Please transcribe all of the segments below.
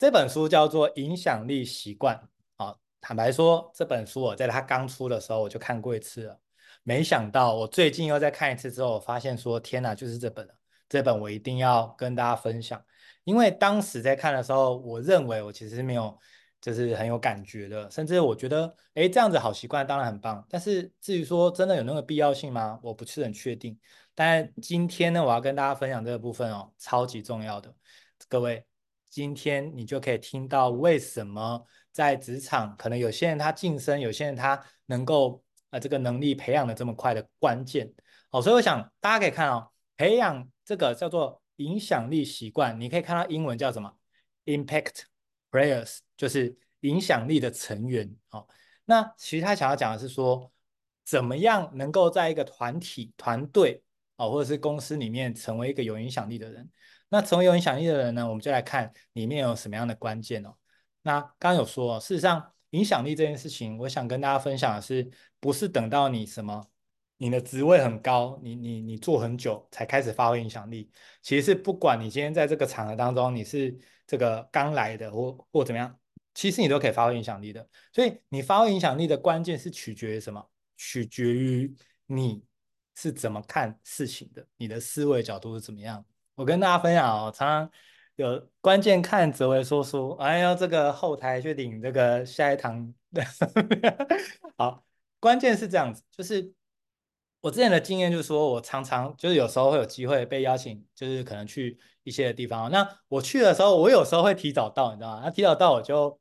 这本书叫做《影响力习惯》。啊，坦白说，这本书我在它刚出的时候我就看过一次了。没想到我最近又再看一次之后，我发现说天哪，就是这本了。这本我一定要跟大家分享，因为当时在看的时候，我认为我其实没有，就是很有感觉的，甚至我觉得，哎，这样子好习惯当然很棒。但是至于说真的有那个必要性吗？我不是很确定。但今天呢，我要跟大家分享这个部分哦，超级重要的。各位，今天你就可以听到为什么在职场，可能有些人他晋升，有些人他能够。啊，这个能力培养的这么快的关键，好，所以我想大家可以看哦，培养这个叫做影响力习惯，你可以看到英文叫什么？Impact Players，就是影响力的成员。好，那其实他想要讲的是说，怎么样能够在一个团体、团队啊，或者是公司里面成为一个有影响力的人。那成为有影响力的人呢，我们就来看里面有什么样的关键哦。那刚刚有说，哦事实上。影响力这件事情，我想跟大家分享的是，不是等到你什么，你的职位很高，你你你做很久才开始发挥影响力。其实是不管你今天在这个场合当中，你是这个刚来的或或怎么样，其实你都可以发挥影响力的。所以你发挥影响力的关键是取决于什么？取决于你是怎么看事情的，你的思维角度是怎么样。我跟大家分享哦，常常。有关键看泽维说书，哎呀，这个后台去领这个下一堂。好，关键是这样子，就是我之前的经验就是说，我常常就是有时候会有机会被邀请，就是可能去一些地方。那我去的时候，我有时候会提早到，你知道吗？那提早到我就。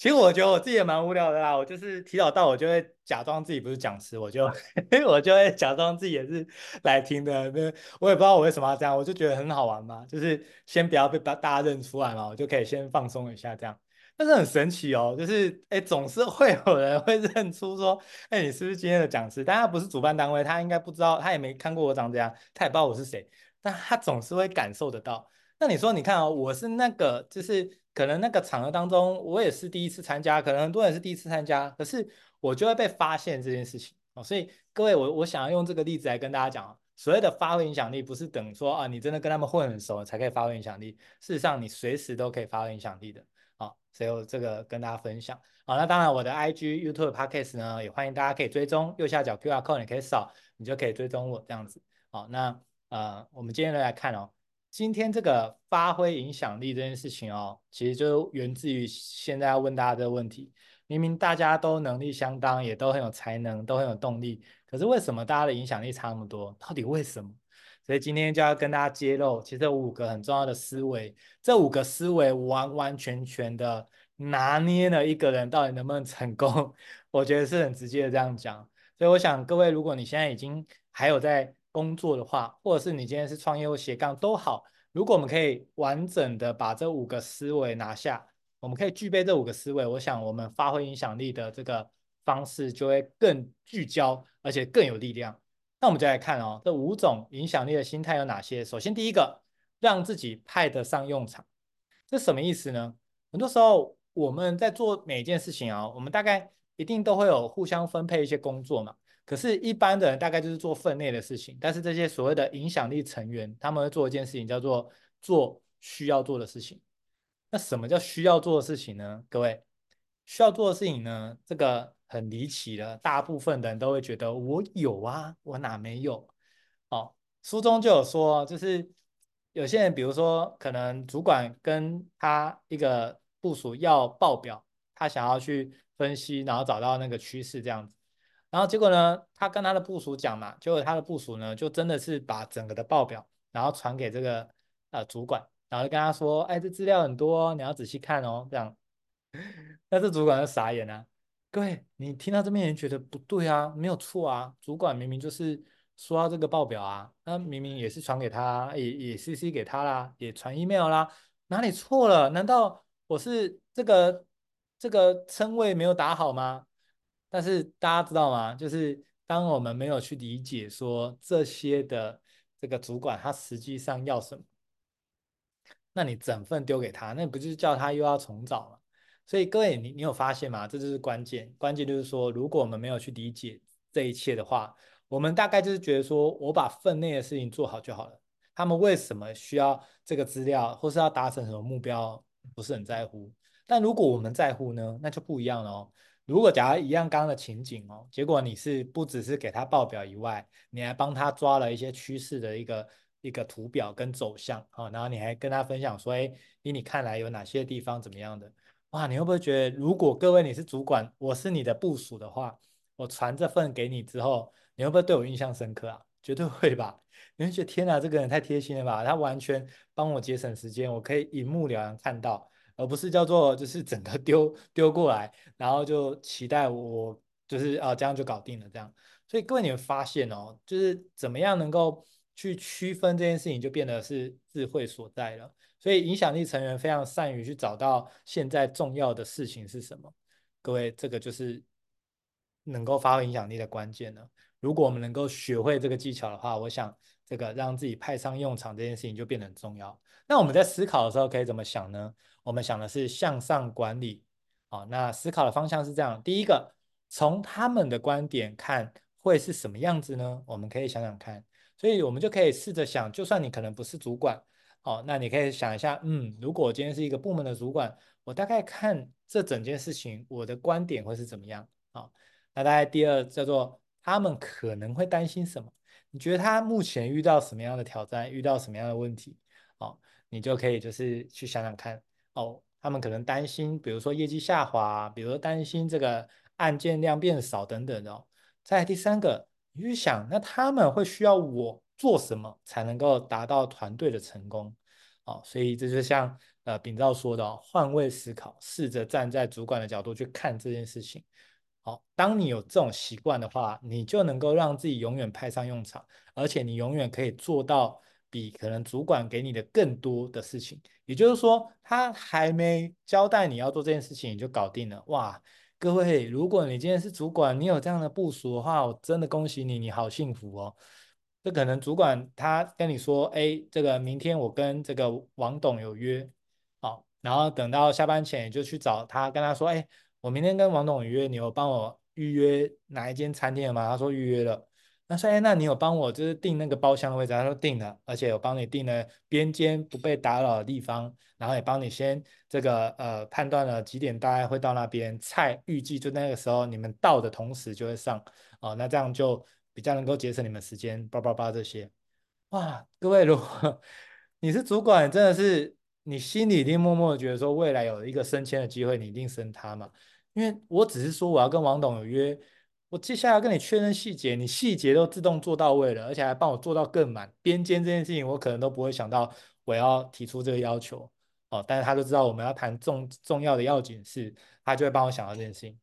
其实我觉得我自己也蛮无聊的啦，我就是提早到，我就会假装自己不是讲师，我就 我就会假装自己也是来听的。那我也不知道我为什么要这样，我就觉得很好玩嘛，就是先不要被大家认出来嘛，我就可以先放松一下这样。但是很神奇哦，就是哎，总是会有人会认出说，哎，你是不是今天的讲师？但他不是主办单位，他应该不知道，他也没看过我长这样，他也不知道我是谁，但他总是会感受得到。那你说，你看哦，我是那个就是。可能那个场合当中，我也是第一次参加，可能很多人是第一次参加，可是我就会被发现这件事情哦。所以各位，我我想要用这个例子来跟大家讲，所谓的发挥影响力，不是等说啊，你真的跟他们混很熟才可以发挥影响力。事实上，你随时都可以发挥影响力的。好，所以我这个跟大家分享。好，那当然我的 IG、YouTube、Podcast 呢，也欢迎大家可以追踪，右下角 QR code 你可以扫，你就可以追踪我这样子。好，那呃，我们今天来看哦。今天这个发挥影响力这件事情哦，其实就源自于现在要问大家这个问题：明明大家都能力相当，也都很有才能，都很有动力，可是为什么大家的影响力差那么多？到底为什么？所以今天就要跟大家揭露，其实五个很重要的思维，这五个思维完完全全的拿捏了一个人到底能不能成功。我觉得是很直接的这样讲。所以我想各位，如果你现在已经还有在工作的话，或者是你今天是创业或斜杠都好，如果我们可以完整的把这五个思维拿下，我们可以具备这五个思维，我想我们发挥影响力的这个方式就会更聚焦，而且更有力量。那我们就来看哦，这五种影响力的心态有哪些？首先第一个，让自己派得上用场，这什么意思呢？很多时候我们在做每一件事情啊，我们大概一定都会有互相分配一些工作嘛。可是，一般的人大概就是做分内的事情，但是这些所谓的影响力成员，他们会做一件事情，叫做做需要做的事情。那什么叫需要做的事情呢？各位，需要做的事情呢，这个很离奇的，大部分的人都会觉得我有啊，我哪没有？哦，书中就有说，就是有些人，比如说可能主管跟他一个部署要报表，他想要去分析，然后找到那个趋势这样子。然后结果呢，他跟他的部署讲嘛，结果他的部署呢，就真的是把整个的报表，然后传给这个呃主管，然后就跟他说，哎，这资料很多，你要仔细看哦，这样。那这主管就傻眼了。各位，你听到这边人觉得不对啊，没有错啊，主管明明就是说到这个报表啊，那明明也是传给他，也也 CC 给他啦，也传 email 啦，哪里错了？难道我是这个这个称谓没有打好吗？但是大家知道吗？就是当我们没有去理解说这些的这个主管他实际上要什么，那你整份丢给他，那不就是叫他又要重找吗？所以各位，你你有发现吗？这就是关键，关键就是说，如果我们没有去理解这一切的话，我们大概就是觉得说我把分内的事情做好就好了。他们为什么需要这个资料，或是要达成什么目标？不是很在乎。但如果我们在乎呢，那就不一样了哦。如果假如一样刚刚的情景哦，结果你是不只是给他报表以外，你还帮他抓了一些趋势的一个一个图表跟走向啊，然后你还跟他分享说，哎，以你看来有哪些地方怎么样的？哇，你会不会觉得，如果各位你是主管，我是你的部署的话，我传这份给你之后，你会不会对我印象深刻啊？绝对会吧！你会觉得天哪，这个人太贴心了吧？他完全帮我节省时间，我可以一目了然看到，而不是叫做就是整个 丢丢过来，然后就期待我就是啊这样就搞定了这样。所以各位你们发现哦，就是怎么样能够去区分这件事情，就变得是智慧所在了。所以影响力成员非常善于去找到现在重要的事情是什么。各位，这个就是能够发挥影响力的关键了。如果我们能够学会这个技巧的话，我想这个让自己派上用场这件事情就变得很重要。那我们在思考的时候可以怎么想呢？我们想的是向上管理。好，那思考的方向是这样：第一个，从他们的观点看会是什么样子呢？我们可以想想看。所以我们就可以试着想，就算你可能不是主管。哦，那你可以想一下，嗯，如果今天是一个部门的主管，我大概看这整件事情，我的观点会是怎么样？啊、哦，那大概第二叫做他们可能会担心什么？你觉得他目前遇到什么样的挑战，遇到什么样的问题？哦，你就可以就是去想想看，哦，他们可能担心，比如说业绩下滑，比如说担心这个案件量变少等等的。哦，再第三个，你去想，那他们会需要我。做什么才能够达到团队的成功？哦，所以这就像呃秉照说的，换位思考，试着站在主管的角度去看这件事情。好，当你有这种习惯的话，你就能够让自己永远派上用场，而且你永远可以做到比可能主管给你的更多的事情。也就是说，他还没交代你要做这件事情，你就搞定了。哇，各位，如果你今天是主管，你有这样的部署的话，我真的恭喜你，你好幸福哦。这可能主管他跟你说，哎，这个明天我跟这个王董有约，好，然后等到下班前就去找他，跟他说，哎，我明天跟王董有约，你有帮我预约哪一间餐厅吗？他说预约了。那说，哎，那你有帮我就是订那个包厢的位置？他说订了，而且我帮你订了边间不被打扰的地方，然后也帮你先这个呃判断了几点大概会到那边，菜预计就那个时候你们到的同时就会上，哦，那这样就。比较能够节省你们时间，叭叭叭这些，哇，各位，如果你是主管，真的是你心里一定默默的觉得说，未来有一个升迁的机会，你一定升他嘛？因为我只是说我要跟王董有约，我接下来要跟你确认细节，你细节都自动做到位了，而且还帮我做到更满。边间这件事情，我可能都不会想到我要提出这个要求哦，但是他都知道我们要谈重重要的要紧事，他就会帮我想到这件事情。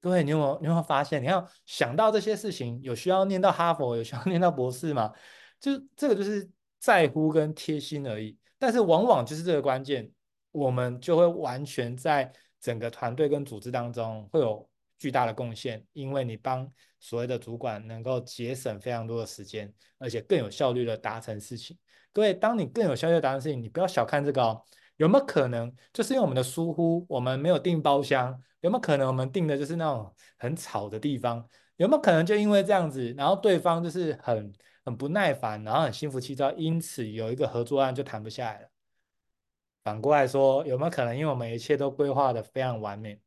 各位，你有没有你有没有发现？你要想到这些事情，有需要念到哈佛，有需要念到博士吗？就这个就是在乎跟贴心而已。但是往往就是这个关键，我们就会完全在整个团队跟组织当中会有巨大的贡献，因为你帮所谓的主管能够节省非常多的时间，而且更有效率的达成事情。各位，当你更有效率的达成事情，你不要小看这个哦。有没有可能就是因为我们的疏忽，我们没有订包厢？有没有可能我们订的就是那种很吵的地方？有没有可能就因为这样子，然后对方就是很很不耐烦，然后很心浮气躁，因此有一个合作案就谈不下来了？反过来说，有没有可能因为我们一切都规划得非常完美，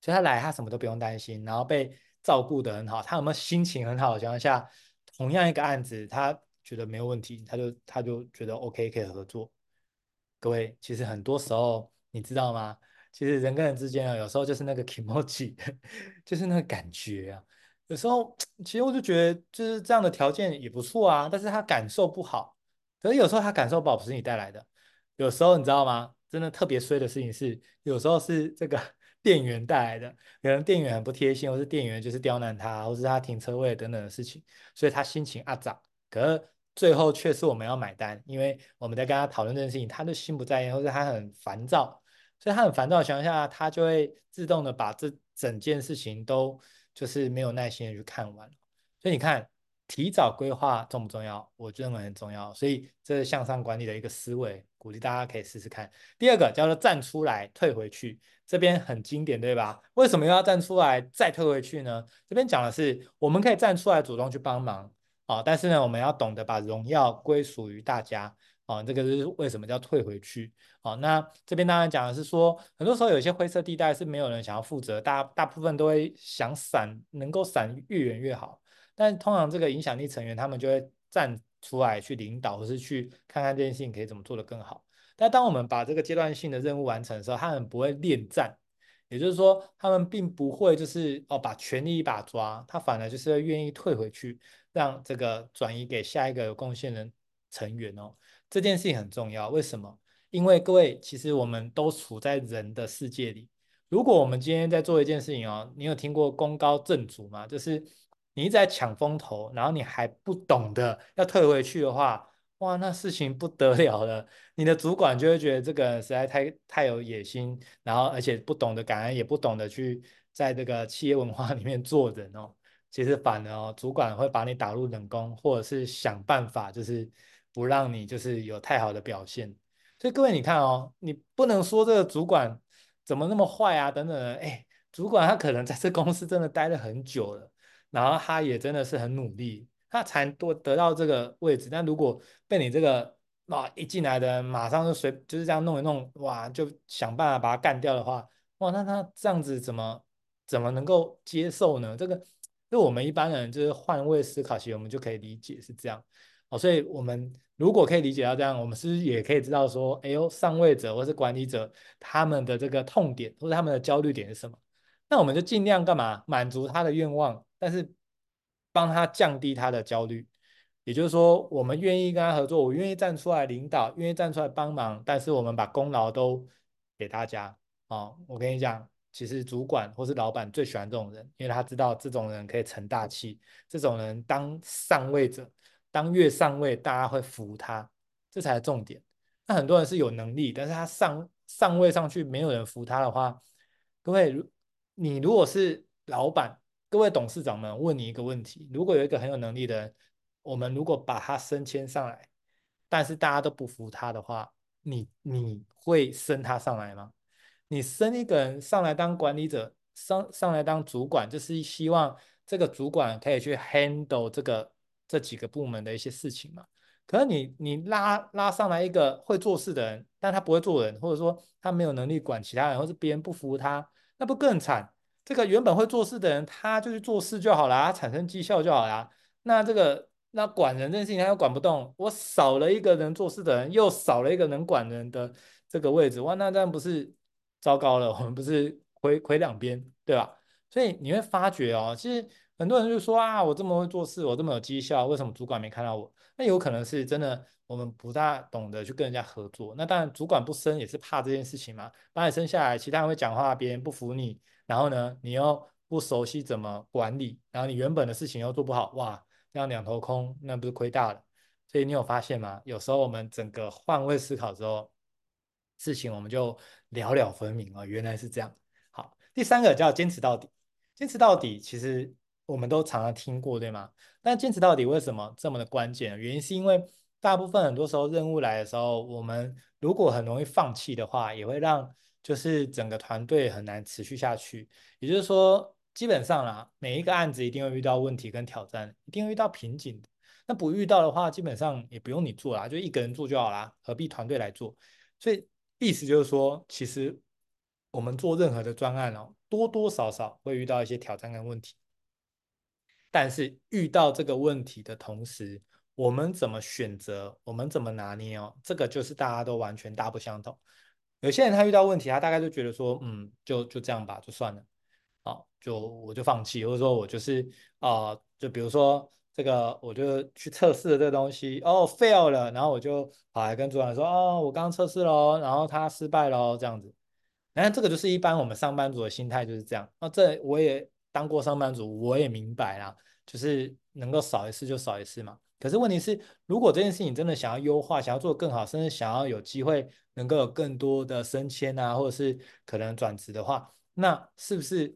所以他来他什么都不用担心，然后被照顾得很好，他有没有心情很好的情况下，同样一个案子他觉得没有问题，他就他就觉得 OK 可以合作。各位，其实很多时候你知道吗？其实人跟人之间啊，有时候就是那个 kimochi，就是那个感觉啊。有时候其实我就觉得，就是这样的条件也不错啊，但是他感受不好。可是有时候他感受不好不是你带来的。有时候你知道吗？真的特别衰的事情是，有时候是这个店员带来的。可能店员很不贴心，或是店员就是刁难他，或是他停车位等等的事情，所以他心情阿杂。可是。最后却是我们要买单，因为我们在跟他讨论这件事情，他就心不在焉，或者他很烦躁，所以他很烦躁的情况下，他就会自动的把这整件事情都就是没有耐心的去看完。所以你看，提早规划重不重要？我认为很重要。所以这是向上管理的一个思维，鼓励大家可以试试看。第二个叫做站出来退回去，这边很经典，对吧？为什么又要站出来再退回去呢？这边讲的是我们可以站出来主动去帮忙。啊，但是呢，我们要懂得把荣耀归属于大家。哦，这个是为什么叫退回去？哦，那这边当然讲的是说，很多时候有些灰色地带是没有人想要负责，大大部分都会想闪，能够闪越远越好。但通常这个影响力成员他们就会站出来去领导，或是去看看这件事情可以怎么做得更好。但当我们把这个阶段性的任务完成的时候，他们不会恋战，也就是说，他们并不会就是哦把权力一把抓，他反而就是愿意退回去，让这个转移给下一个有贡献的成员哦。这件事情很重要，为什么？因为各位，其实我们都处在人的世界里。如果我们今天在做一件事情哦，你有听过功高震主吗？就是你一直在抢风头，然后你还不懂得要退回去的话，哇，那事情不得了了。你的主管就会觉得这个人实在太太有野心，然后而且不懂得感恩，也不懂得去在这个企业文化 里面做人哦。其实反而哦，主管会把你打入冷宫，或者是想办法就是。不让你就是有太好的表现，所以各位你看哦，你不能说这个主管怎么那么坏啊等等的，哎，主管他可能在这公司真的待了很久了，然后他也真的是很努力，他才多得到这个位置。但如果被你这个哇一进来的马上就随就是这样弄一弄，哇就想办法把他干掉的话，哇那他这样子怎么怎么能够接受呢？这个就我们一般人就是换位思考，其实我们就可以理解是这样。哦，所以我们如果可以理解到这样，我们是不是也可以知道说，哎呦，上位者或是管理者他们的这个痛点或者他们的焦虑点是什么？那我们就尽量干嘛？满足他的愿望，但是帮他降低他的焦虑。也就是说，我们愿意跟他合作，我愿意站出来领导，愿意站出来帮忙，但是我们把功劳都给大家。哦，我跟你讲，其实主管或是老板最喜欢这种人，因为他知道这种人可以成大器，这种人当上位者。当越上位，大家会服他，这才是重点。那很多人是有能力，但是他上上位上去，没有人服他的话，各位，你如果是老板，各位董事长们，问你一个问题：如果有一个很有能力的人，我们如果把他升迁上来，但是大家都不服他的话，你你会升他上来吗？你升一个人上来当管理者，上上来当主管，就是希望这个主管可以去 handle 这个。这几个部门的一些事情嘛，可是你你拉拉上来一个会做事的人，但他不会做人，或者说他没有能力管其他人，或是别人不服他，那不更惨？这个原本会做事的人，他就去做事就好了，他产生绩效就好了。那这个那管人这件事情他又管不动，我少了一个能做事的人，又少了一个能管人的这个位置，哇，那这样不是糟糕了？我们不是亏亏两边，对吧？所以你会发觉哦，其实。很多人就说啊，我这么会做事，我这么有绩效，为什么主管没看到我？那有可能是真的，我们不大懂得去跟人家合作。那当然，主管不升也是怕这件事情嘛。把你升下来，其他人会讲话，别人不服你，然后呢，你又不熟悉怎么管理，然后你原本的事情又做不好，哇，这样两头空，那不是亏大了？所以你有发现吗？有时候我们整个换位思考之后，事情我们就了了分明了，原来是这样。好，第三个叫坚持到底，坚持到底，其实。我们都常常听过，对吗？但坚持到底为什么这么的关键？原因是因为大部分很多时候任务来的时候，我们如果很容易放弃的话，也会让就是整个团队很难持续下去。也就是说，基本上啦，每一个案子一定会遇到问题跟挑战，一定会遇到瓶颈。那不遇到的话，基本上也不用你做啦，就一个人做就好啦，何必团队来做？所以意思就是说，其实我们做任何的专案哦，多多少少会遇到一些挑战跟问题。但是遇到这个问题的同时，我们怎么选择，我们怎么拿捏哦，这个就是大家都完全大不相同。有些人他遇到问题，他大概就觉得说，嗯，就就这样吧，就算了，啊，就我就放弃，或者说我就是啊、就比如说这个，我就去测试了这个东西，哦，fail 了，然后我就跑来跟主管说，哦，我刚测试了，然后他失败了，这样子。那这个就是一般我们上班族的心态就是这样。那，这我也当过上班族，我也明白啦。就是能够少一次就少一次嘛。可是问题是，如果这件事情真的想要优化，想要做更好，甚至想要有机会能够有更多的升迁啊，或者是可能转职的话，那是不是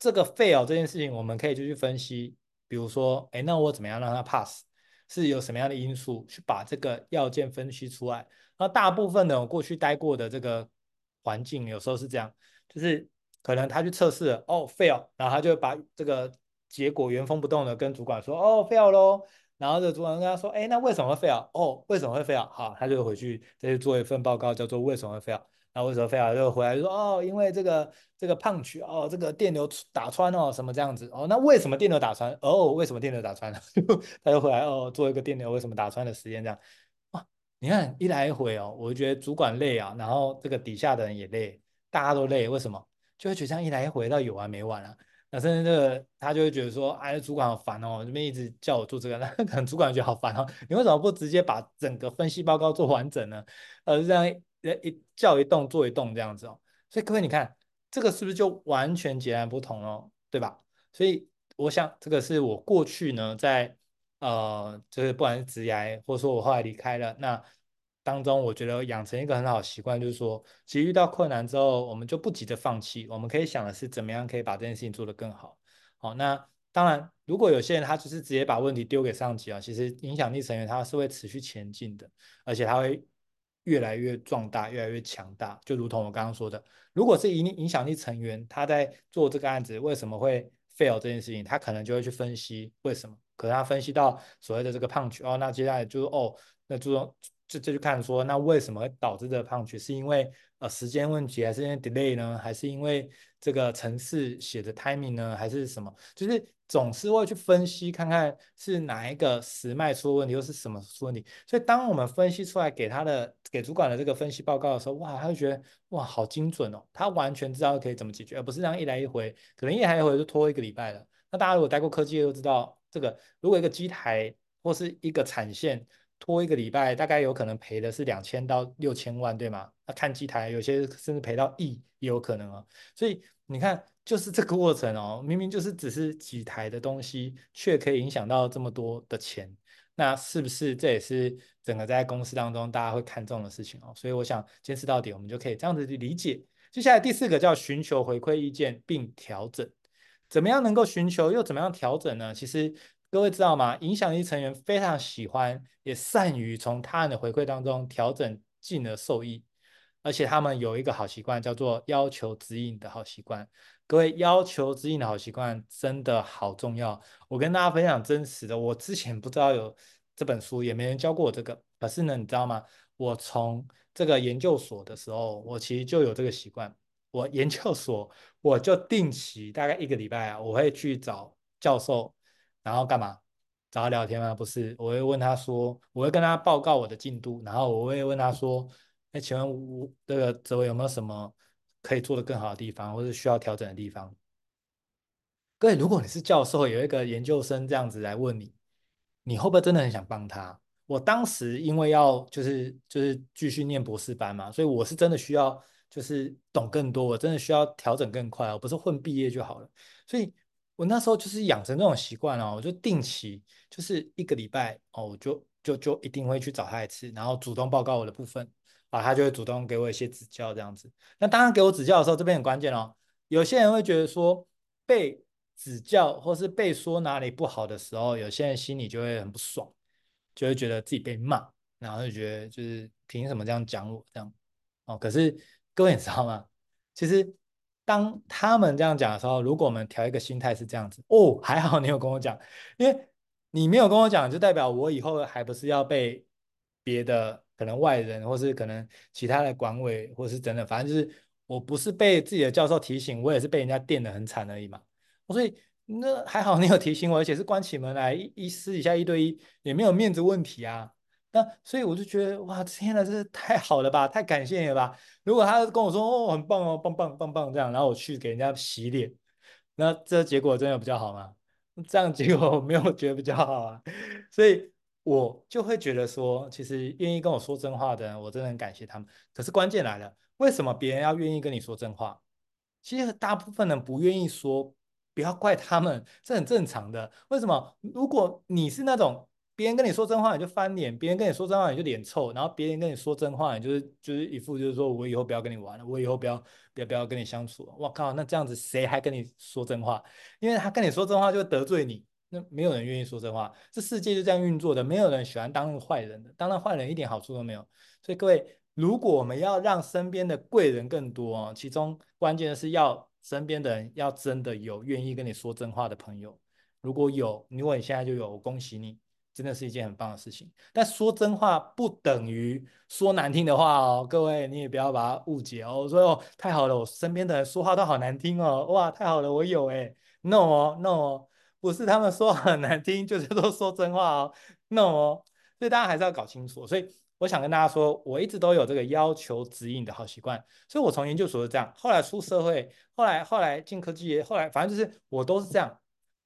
这个 fail 这件事情，我们可以就去分析？比如说，哎，那我怎么样让它 pass？是有什么样的因素去把这个要件分析出来？那大部分的我过去待过的这个环境，有时候是这样，就是可能他去测试了，哦，fail，然后他就把这个。结果原封不动的跟主管说：“哦，fail 喽。”然后这主管跟他说，哎，那为什么会 fail？哦，为什么会 fail？好，他就回去再去做一份报告，叫做为什么会 fail。那为什么 fail？就回来就说，哦，因为这个这个碰触哦，这个电流打穿哦，什么这样子。哦，那为什么电流打穿？哦，为什么电流打穿呢？他就回来哦，做一个电流为什么打穿的实验这样。哇，你看一来一回哦，我觉得主管累啊，然后这个底下的人也累，大家都累，为什么？就会觉得这样一来一回，到有完没完啊？那甚至这个他就会觉得说，哎，主管好烦哦，这边一直叫我做这个，那可能主管觉得好烦哦，你为什么不直接把整个分析报告做完整呢？呃，这样一一叫一动做一动这样子哦。所以各位你看，这个是不是就完全截然不同哦？对吧？所以我想这个是我过去呢，在呃，就是不管是职涯，或者说我后来离开了那。当中，我觉得养成一个很好的习惯，就是说，其实遇到困难之后，我们就不急着放弃，我们可以想的是怎么样可以把这件事情做得更好。好，那当然，如果有些人他就是直接把问题丢给上级啊，其实影响力成员他是会持续前进的，而且他会越来越壮大，越来越强大。就如同我刚刚说的，如果是影影响力成员他在做这个案子，为什么会 fail 这件事情，他可能就会去分析为什么，可能他分析到所谓的这个 punch 哦，那接下来就是哦，那注重。这这就看说，那为什么会导致这个 punch？是因为呃时间问题，还是因为 delay 呢？还是因为这个程式写的 timing 呢？还是什么？就是总是会去分析，看看是哪一个时脉出问题，又是什么出问题。所以当我们分析出来给他的给主管的这个分析报告的时候，哇，他就觉得哇好精准哦，他完全知道可以怎么解决，而不是这样一来一回，可能一来一回就拖一个礼拜了。那大家如果待过科技都知道，这个如果一个机台或是一个产线。拖一个礼拜，大概有可能赔的是两千到六千万，对吗？那看机台，有些甚至赔到亿也有可能哦。所以你看，就是这个过程哦，明明就是只是几台的东西，却可以影响到这么多的钱，那是不是这也是整个在公司当中大家会看重的事情哦？所以我想坚持到底，我们就可以这样子去理解。接下来第四个叫寻求回馈意见并调整，怎么样能够寻求又怎么样调整呢？其实。各位知道吗？影响力成员非常喜欢，也善于从他人的回馈当中调整，进而受益。而且他们有一个好习惯，叫做要求指引的好习惯。各位，要求指引的好习惯真的好重要。我跟大家分享真实的，我之前不知道有这本书，也没人教过我这个。可是呢，你知道吗？我从这个研究所的时候，我其实就有这个习惯。我研究所我就定期大概一个礼拜啊，我会去找教授。然后干嘛？找他聊天吗？不是，我会问他说，我会跟他报告我的进度，然后我会问他说，哎，请问我这个泽维有没有什么可以做得更好的地方，或者需要调整的地方？各位，如果你是教授，有一个研究生这样子来问你，你会不会真的很想帮他？我当时因为要就是就是继续念博士班嘛，所以我是真的需要就是懂更多，我真的需要调整更快，我不是混毕业就好了，所以。我那时候就是养成这种习惯哦，我就定期就是一个礼拜哦，我就就就一定会去找他一次，然后主动报告我的部分，啊，他就会主动给我一些指教这样子。那当然给我指教的时候，这边很关键哦。有些人会觉得说被指教或是被说哪里不好的时候，有些人心里就会很不爽，就会觉得自己被骂，然后就觉得就是凭什么这样讲我这样哦。可是各位你知道吗？其实。当他们这样讲的时候，如果我们调一个心态是这样子，哦，还好你有跟我讲，因为你没有跟我讲，就代表我以后还不是要被别的可能外人，或是可能其他的管委，或是真的，反正就是我不是被自己的教授提醒，我也是被人家电得很惨而已嘛。所以那还好你有提醒我，而且是关起门来一一私底下一对一，也没有面子问题啊。那所以我就觉得哇，天呐，这是太好了吧，太感谢你了吧！如果他跟我说哦，很棒哦，棒棒棒棒这样，然后我去给人家洗脸，那这结果真的比较好吗？这样结果 没有觉得比较好啊，所以我就会觉得说，其实愿意跟我说真话的人，我真的很感谢他们。可是关键来了，为什么别人要愿意跟你说真话？其实大部分人不愿意说，不要怪他们，这很正常的。为什么？如果你是那种。别人跟你说真话，你就翻脸；别人跟你说真话，你就脸臭。然后别人跟你说真话，你就是就是一副就是说我以后不要跟你玩了，我以后不要不要不要跟你相处了。我靠，那这样子谁还跟你说真话？因为他跟你说真话就会得罪你，那没有人愿意说真话。这世界就这样运作的，没有人喜欢当坏人的，当了坏人一点好处都没有。所以各位，如果我们要让身边的贵人更多哦，其中关键的是要身边的人要真的有愿意跟你说真话的朋友。如果有，如果你现在就有，我恭喜你。真的是一件很棒的事情。但说真话不等于说难听的话哦，各位你也不要把它误解哦。我说哦，太好了，我身边的人说话都好难听哦，哇，太好了，我有哎，no 哦，no 哦，不是他们说很难听，就是都说真话哦，no 哦，所以大家还是要搞清楚。所以我想跟大家说，我一直都有这个要求指引的好习惯，所以我从研究所是这样，后来出社会，后来后来进科技，后来反正就是我都是这样。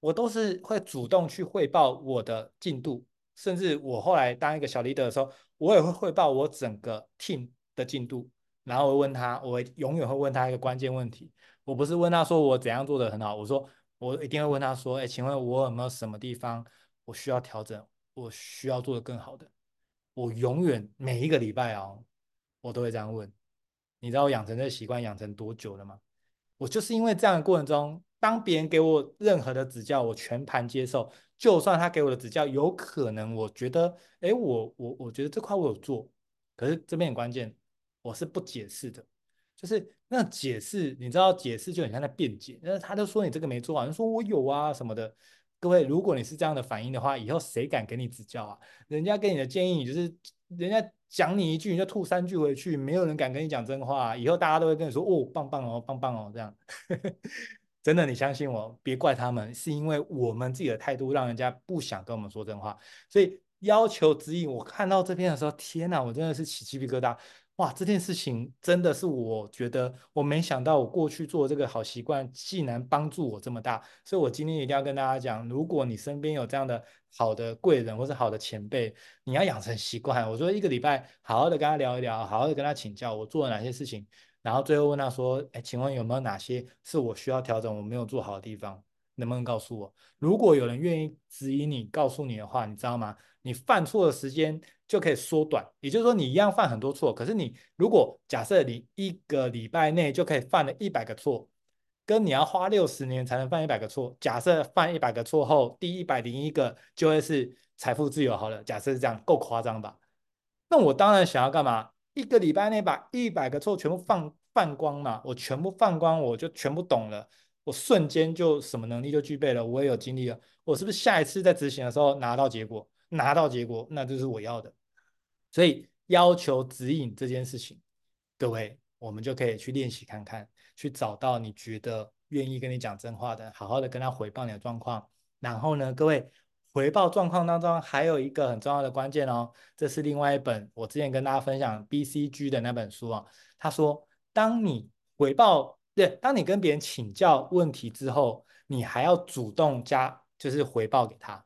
我都是会主动去汇报我的进度，甚至我后来当一个小 leader 的时候，我也会汇报我整个 team 的进度，然后我问他，我永远会问他一个关键问题，我不是问他说我怎样做得很好，我说我一定会问他说，哎，请问我有没有什么地方我需要调整，我需要做得更好的？我永远每一个礼拜哦，我都会这样问。你知道我养成这习惯养成多久了吗？我就是因为这样的过程中。当别人给我任何的指教，我全盘接受。就算他给我的指教有可能，我觉得，哎，我我我觉得这块我有做，可是这边很关键，我是不解释的。就是那解释，你知道，解释就很像在辩解。那他就说你这个没做完，说我有啊什么的。各位，如果你是这样的反应的话，以后谁敢给你指教啊？人家给你的建议，你就是人家讲你一句，你就吐三句回去，没有人敢跟你讲真话。以后大家都会跟你说，哦，棒棒哦，棒棒哦，这样。真的，你相信我，别怪他们，是因为我们自己的态度让人家不想跟我们说真话，所以要求指引。我看到这篇的时候，天哪，我真的是起鸡皮疙瘩。哇，这件事情真的是我觉得我没想到，我过去做这个好习惯竟然帮助我这么大，所以我今天一定要跟大家讲，如果你身边有这样的好的贵人或是好的前辈，你要养成习惯。我说一个礼拜好好的跟他聊一聊，好好的跟他请教我做了哪些事情，然后最后问他说，哎，请问有没有哪些是我需要调整我没有做好的地方，能不能告诉我？如果有人愿意指引你，告诉你的话，你知道吗？你犯错的时间就可以缩短，也就是说，你一样犯很多错，可是你如果假设你一个礼拜内就可以犯了一百个错，跟你要花六十年才能犯一百个错，假设犯一百个错后，第一百零一个就会是财富自由好了，假设是这样，够夸张吧？那我当然想要干嘛？一个礼拜内把一百个错全部放放光嘛，我全部放光，我就全部懂了，我瞬间就什么能力就具备了，我也有经历了，我是不是下一次在执行的时候拿到结果？拿到结果，那就是我要的。所以要求指引这件事情，各位，我们就可以去练习看看，去找到你觉得愿意跟你讲真话的，好好的跟他回报你的状况。然后呢，各位，回报状况当中还有一个很重要的关键哦，这是另外一本我之前跟大家分享 BCG 的那本书啊。他说，当你回报，对，当你跟别人请教问题之后，你还要主动加，就是回报给他。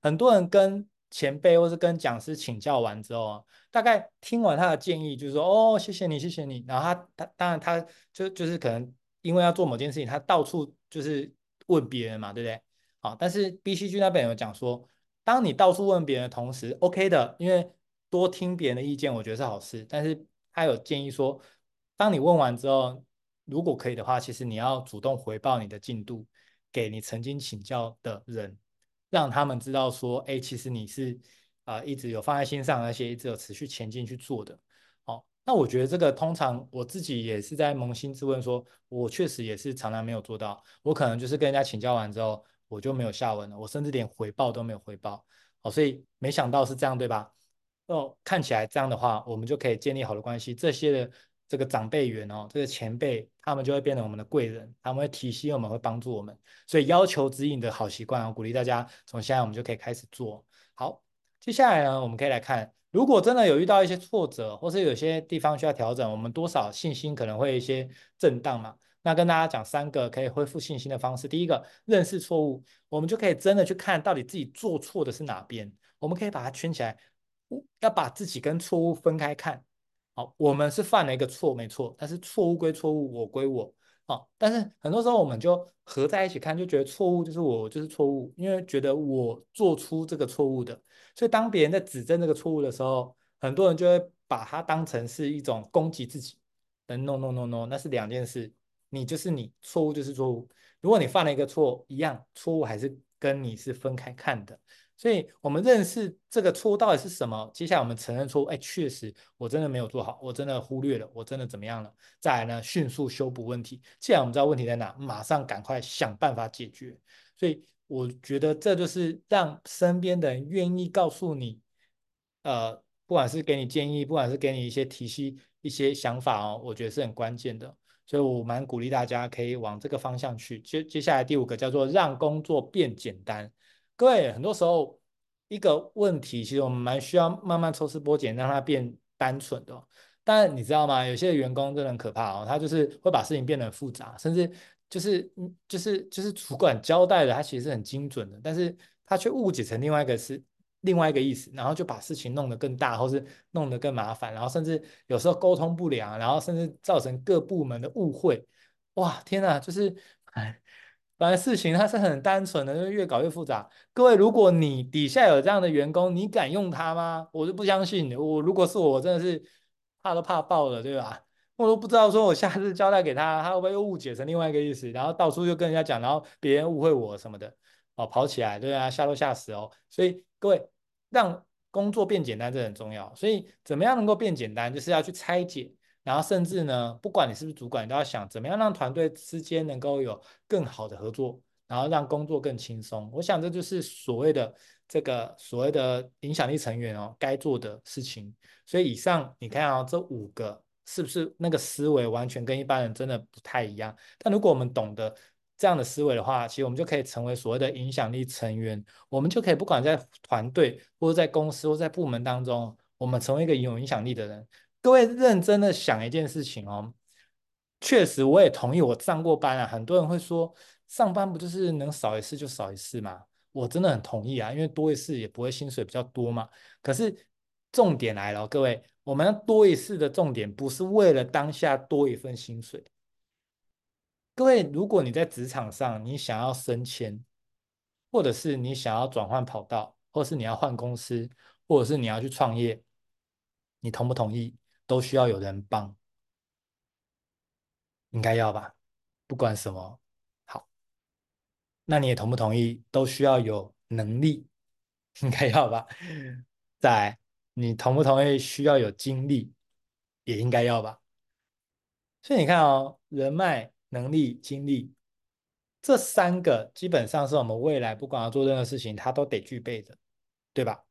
很多人跟前辈或是跟讲师请教完之后啊，大概听完他的建议，就是说哦，谢谢你，谢谢你。然后他他当然他就就是可能因为要做某件事情，他到处就是问别人嘛，对不对？啊，但是 BCG 那边有讲说，当你到处问别人的同时，OK 的，因为多听别人的意见，我觉得是好事。但是他有建议说，当你问完之后，如果可以的话，其实你要主动回报你的进度给你曾经请教的人。让他们知道说，哎，其实你是啊、一直有放在心上，而且一直有持续前进去做的。哦，那我觉得这个通常我自己也是在扪心自问，说我确实也是常常没有做到。我可能就是跟人家请教完之后，我就没有下文了，我甚至连回报都没有回报。哦，所以没想到是这样，对吧？哦，看起来这样的话，我们就可以建立好的关系。这些的。这个长辈缘哦，这个前辈，他们就会变成我们的贵人，他们会提携我们，会帮助我们。所以要求指引的好习惯，我鼓励大家从现在我们就可以开始做。好，接下来呢，我们可以来看，如果真的有遇到一些挫折，或是有些地方需要调整，我们多少信心可能会一些震荡嘛。那跟大家讲三个可以恢复信心的方式。第一个，认识错误，我们就可以真的去看到底自己做错的是哪边，我们可以把它圈起来，要把自己跟错误分开看。好，我们是犯了一个错，没错，但是错误归错误，我归我。好，但是很多时候我们就合在一起看，就觉得错误就是我就是错误，因为觉得我做出这个错误的。所以当别人在指正这个错误的时候，很多人就会把它当成是一种攻击自己。但 no no no no，那是两件事，你就是你，错误就是错误。如果你犯了一个错，一样，错误还是跟你是分开看的。所以，我们认识这个错误到底是什么？接下来，我们承认错误，哎，确实，我真的没有做好，我真的忽略了，我真的怎么样了？再来呢，迅速修补问题。既然我们知道问题在哪，马上赶快想办法解决。所以，我觉得这就是让身边的人愿意告诉你，呃，不管是给你建议，不管是给你一些提醒、一些想法哦，我觉得是很关键的。所以我蛮鼓励大家可以往这个方向去。接接下来第五个叫做让工作变简单。各位，很多时候一个问题，其实我们蛮需要慢慢抽丝剥茧，让它变单纯的。但你知道吗？有些员工真的很可怕哦，他就是会把事情变得很复杂，甚至就是就是就是主管交代的，他其实是很精准的，但是他却误解成另外一个是另外一个意思，然后就把事情弄得更大，或是弄得更麻烦，然后甚至有时候沟通不良，然后甚至造成各部门的误会。哇，天哪！就是哎，本来事情它是很单纯的，就越搞越复杂。各位，如果你底下有这样的员工，你敢用他吗？我就不相信。我如果是我，我真的是。怕都怕爆了，对吧？我都不知道说，我下次交代给他，他会不会又误解成另外一个意思，然后到处就跟人家讲，然后别人误会我什么的，哦，跑起来，对啊，吓都吓死哦。所以各位，让工作变简单，这很重要。所以怎么样能够变简单，就是要去拆解，然后甚至呢，不管你是不是主管，你都要想怎么样让团队之间能够有更好的合作，然后让工作更轻松。我想这就是所谓的。这个所谓的影响力成员哦，该做的事情。所以以上你看啊、这五个是不是那个思维完全跟一般人真的不太一样？但如果我们懂得这样的思维的话，其实我们就可以成为所谓的影响力成员。我们就可以不管在团队或者在公司或在部门当中，我们成为一个有影响力的人。各位认真的想一件事情哦，确实我也同意，我上过班啊。很多人会说，上班不就是能少一次就少一次吗？我真的很同意啊，因为多一次也不会薪水比较多嘛。可是重点来了，各位，我们多一次的重点不是为了当下多一份薪水。各位，如果你在职场上你想要升迁，或者是你想要转换跑道，或是你要换公司，或者是你要去创业，你同不同意？都需要有人帮，应该要吧？不管什么。好那你也同不同意？都需要有能力，应该要吧？再来，你同不同意？需要有精力，也应该要吧？所以你看哦，人脉、能力、精力这三个，基本上是我们未来不管要做任何事情，它都得具备的，对吧？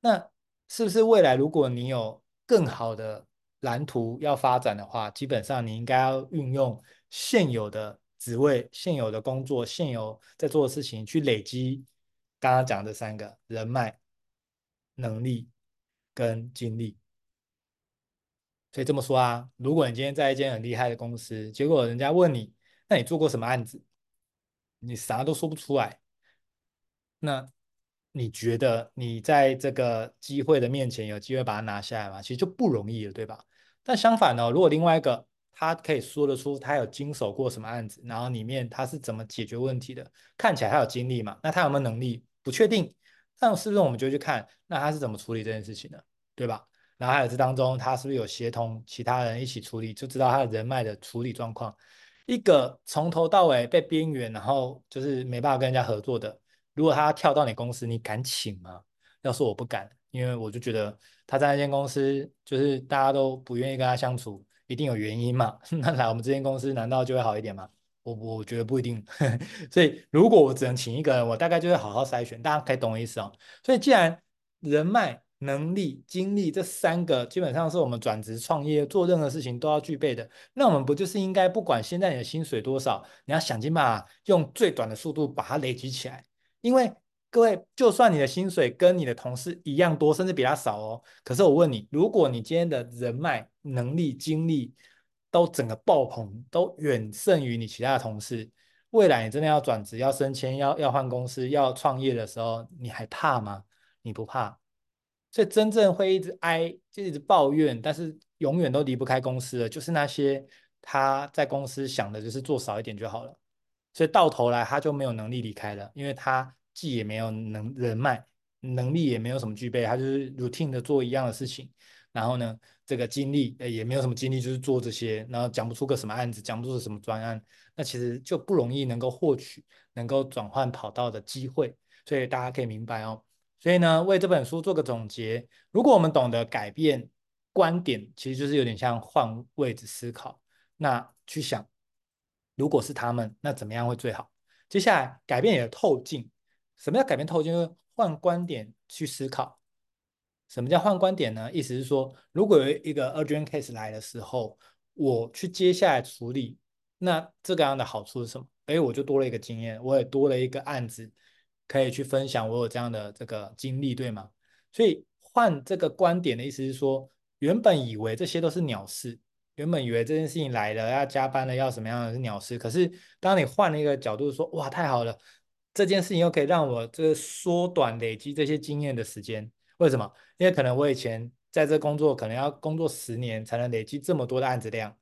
那是不是未来如果你有更好的蓝图要发展的话，基本上你应该要运用现有的。职位现有的工作，现有在做的事情，去累积刚刚讲的三个人脉、能力跟精力。所以这么说啊，如果你今天在一间很厉害的公司，结果人家问你，那你做过什么案子？你啥都说不出来。那你觉得你在这个机会的面前有机会把它拿下来吗？其实就不容易了，对吧？但相反呢，如果另外一个。他可以说得出他有经手过什么案子，然后里面他是怎么解决问题的，看起来他有经历嘛？那他有没有能力？不确定。但是不是我们就去看，那他是怎么处理这件事情的，对吧？然后还有这当中，他是不是有协同其他人一起处理，就知道他的人脉的处理状况。一个从头到尾被边缘，然后就是没办法跟人家合作的，如果他跳到你公司，你敢请吗？要说我不敢，因为我就觉得他在那间公司，就是大家都不愿意跟他相处。一定有原因嘛？那来我们这间公司难道就会好一点吗？我我觉得不一定。所以如果我只能请一个人，我大概就会好好筛选。大家可以懂我意思哦。所以既然人脉、能力、精力这三个基本上是我们转职创业做任何事情都要具备的，那我们不就是应该不管现在你的薪水多少，你要想尽办法用最短的速度把它累积起来，因为。各位，就算你的薪水跟你的同事一样多，甚至比他少哦，可是我问你，如果你今天的人脉、能力、精力都整个爆棚，都远胜于你其他的同事，未来你真的要转职、要升迁、要要换公司、要创业的时候，你还怕吗？你不怕。所以真正会一直哀，就一直抱怨，但是永远都离不开公司的，就是那些他在公司想的就是做少一点就好了，所以到头来他就没有能力离开了，因为他。既也没有能人脉能力，也没有什么具备，他就是 routine 的做一样的事情。然后呢，这个精力诶也没有什么精力，就是做这些，然后讲不出个什么案子，讲不出什么专案，那其实就不容易能够获取能够转换跑道的机会。所以大家可以明白哦。所以呢，为这本书做个总结，如果我们懂得改变观点，其实就是有点像换位置思考。那去想，如果是他们，那怎么样会最好？接下来改变你的透镜，什么叫改变透镜？就是换观点去思考。什么叫换观点呢？意思是说，如果有一个 urgent case 来的时候，我去接下来处理，那这个样的好处是什么？哎，我就多了一个经验，我也多了一个案子可以去分享，我有这样的这个经历，对吗？所以换这个观点的意思是说，原本以为这些都是鸟事，原本以为这件事情来了要加班了要什么样的是鸟事，可是当你换了一个角度说，哇，太好了，这件事情又可以让我这个缩短累积这些经验的时间。为什么？因为可能我以前在这工作，可能要工作十年才能累积这么多的案子量，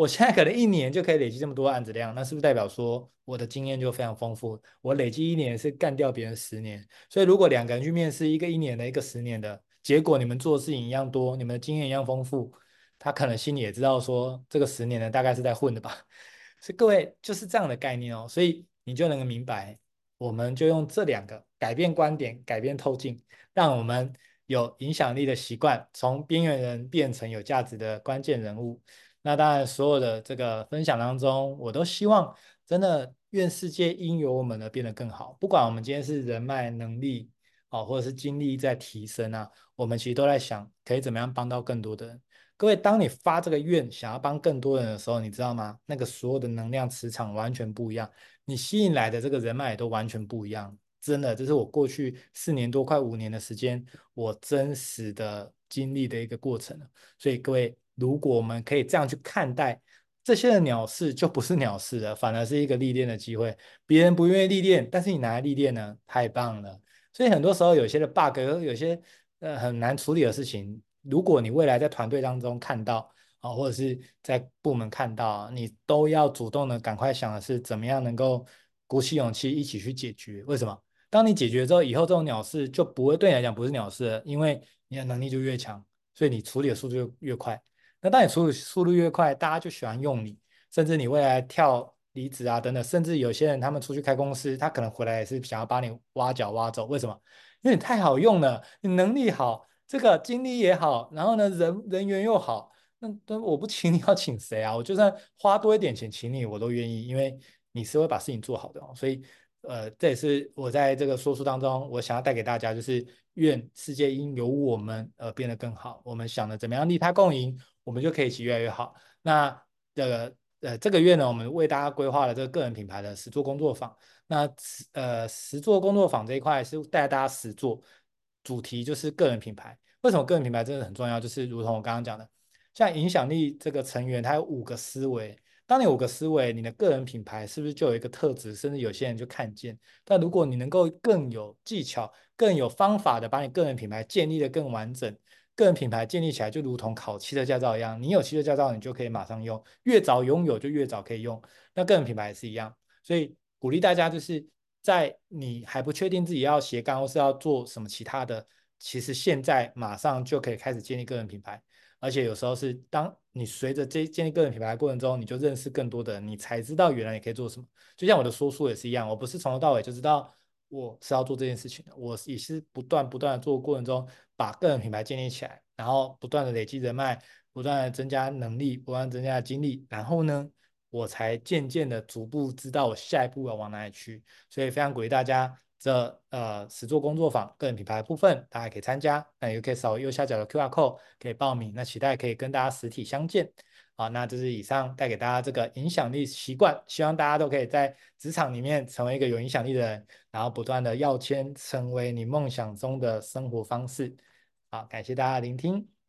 我现在可能一年就可以累积这么多案子量，那是不是代表说我的经验就非常丰富？我累积一年是干掉别人十年，所以如果两个人去面试，一个一年的，一个十年的，结果你们做事情一样多，你们的经验一样丰富，他可能心里也知道说这个十年的大概是在混的吧？所以各位就是这样的概念哦，所以你就能够明白。我们就用这两个改变观点、改变透镜，让我们有影响力的习惯，从边缘人变成有价值的关键人物。那当然，所有的这个分享当中，我都希望真的愿世界因有我们而变得更好。不管我们今天是人脉能力啊，或者是精力在提升啊，我们其实都在想可以怎么样帮到更多的人。各位，当你发这个愿，想要帮更多人的时候，你知道吗？那个所有的能量磁场完全不一样，你吸引来的这个人脉也都完全不一样。真的，这是我过去四年多、快五年的时间，我真实的经历的一个过程。所以各位，如果我们可以这样去看待这些的鸟事，就不是鸟事了，反而是一个历练的机会。别人不愿意历练，但是你拿来历练呢，太棒了。所以很多时候，有些的 bug，有些呃很难处理的事情。如果你未来在团队当中看到啊，或者是在部门看到，你都要主动的赶快想的是怎么样能够鼓起勇气一起去解决。为什么？当你解决之后，以后这种鸟事就不会对你来讲不是鸟事了，因为你的能力就越强，所以你处理的速度就越快。那当你处理速度越快，大家就喜欢用你，甚至你未来跳离职啊等等，甚至有些人他们出去开公司，他可能回来也是想要把你挖角挖走。为什么？因为你太好用了，你能力好。这个经历也好，然后呢，人人缘又好，那那我不请你要请谁啊？我就算花多一点钱请你，我都愿意，因为你是会把事情做好的哦。所以，呃，这也是我在这个说书当中，我想要带给大家，就是愿世界因有我们而变得更好。我们想着怎么样利他共赢，我们就可以一起越来越好。那这个呃这个月呢，我们为大家规划了这个个人品牌的实作工作坊。那呃实作工作坊这一块是带大家实作。主题就是个人品牌。为什么个人品牌真的很重要？就是如同我刚刚讲的，像影响力这个成员，他有五个思维。当你五个思维，你的个人品牌是不是就有一个特质？甚至有些人就看见。但如果你能够更有技巧、更有方法的把你个人品牌建立得更完整，个人品牌建立起来就如同考汽车驾照一样，你有汽车驾照，你就可以马上用，越早拥有就越早可以用。那个人品牌也是一样，所以鼓励大家就是。在你还不确定自己要斜杠或是要做什么其他的，其实现在马上就可以开始建立个人品牌，而且有时候是当你随着这建立个人品牌的过程中，你就认识更多的人，你才知道原来你可以做什么。就像我的说书也是一样，我不是从头到尾就知道我是要做这件事情的，我也是不断不断的做过程中把个人品牌建立起来，然后不断的累积人脉，不断的增加能力，不断增加精力，然后呢，我才渐渐的逐步知道我下一步要往哪里去，所以非常鼓励大家这呃实作工作坊个人品牌的部分，大家可以参加，那也可以扫右下角的 QR code 可以报名，那期待可以跟大家实体相见。好，那这是以上带给大家这个影响力习惯，希望大家都可以在职场里面成为一个有影响力的人，然后不断的要签，成为你梦想中的生活方式。好，感谢大家聆听。